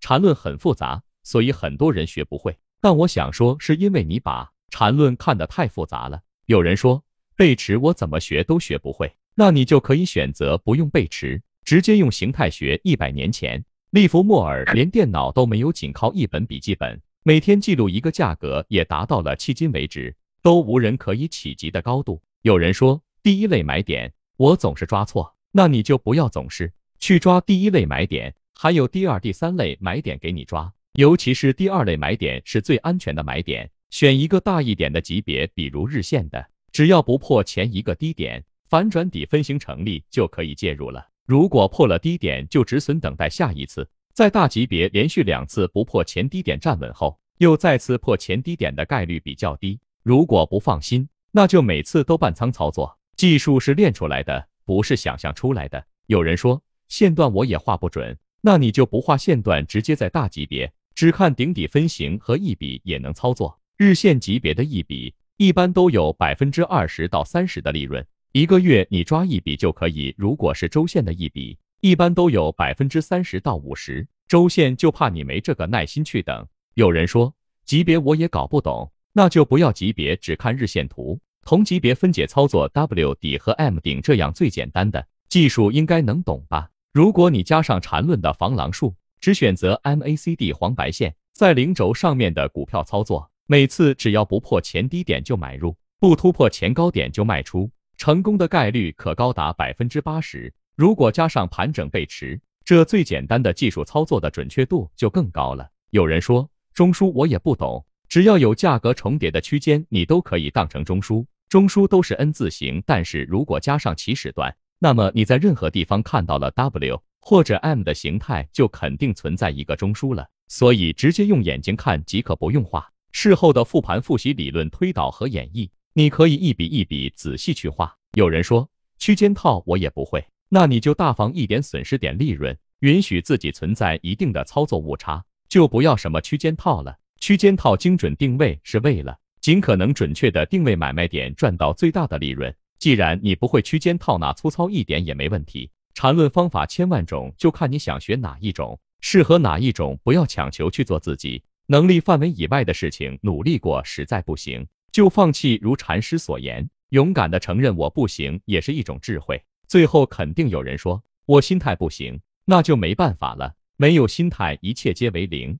缠论很复杂，所以很多人学不会。但我想说，是因为你把缠论看得太复杂了。有人说背驰我怎么学都学不会，那你就可以选择不用背驰，直接用形态学。一百年前，利弗莫尔连电脑都没有，仅靠一本笔记本，每天记录一个价格，也达到了迄今为止都无人可以企及的高度。有人说第一类买点，我总是抓错，那你就不要总是去抓第一类买点，还有第二、第三类买点给你抓。尤其是第二类买点是最安全的买点，选一个大一点的级别，比如日线的，只要不破前一个低点，反转底分型成立就可以介入了。如果破了低点，就止损等待下一次。在大级别连续两次不破前低点站稳后，又再次破前低点的概率比较低。如果不放心，那就每次都半仓操作。技术是练出来的，不是想象出来的。有人说线段我也画不准，那你就不画线段，直接在大级别。只看顶底分型和一笔也能操作，日线级别的一笔一般都有百分之二十到三十的利润，一个月你抓一笔就可以。如果是周线的一笔，一般都有百分之三十到五十，周线就怕你没这个耐心去等。有人说级别我也搞不懂，那就不要级别，只看日线图，同级别分解操作 W 底和 M 顶，这样最简单的技术应该能懂吧？如果你加上缠论的防狼术。只选择 MACD 黄白线在零轴上面的股票操作，每次只要不破前低点就买入，不突破前高点就卖出，成功的概率可高达百分之八十。如果加上盘整背驰，这最简单的技术操作的准确度就更高了。有人说中枢我也不懂，只要有价格重叠的区间，你都可以当成中枢。中枢都是 N 字形，但是如果加上起始段，那么你在任何地方看到了 W。或者 M 的形态就肯定存在一个中枢了，所以直接用眼睛看即可，不用画。事后的复盘复习理论推导和演绎，你可以一笔一笔仔细去画。有人说区间套我也不会，那你就大方一点，损失点利润，允许自己存在一定的操作误差，就不要什么区间套了。区间套精准定位是为了尽可能准确的定位买卖点，赚到最大的利润。既然你不会区间套，那粗糙一点也没问题。缠论方法千万种，就看你想学哪一种，适合哪一种。不要强求去做自己能力范围以外的事情，努力过实在不行就放弃。如禅师所言，勇敢的承认我不行，也是一种智慧。最后肯定有人说我心态不行，那就没办法了。没有心态，一切皆为零。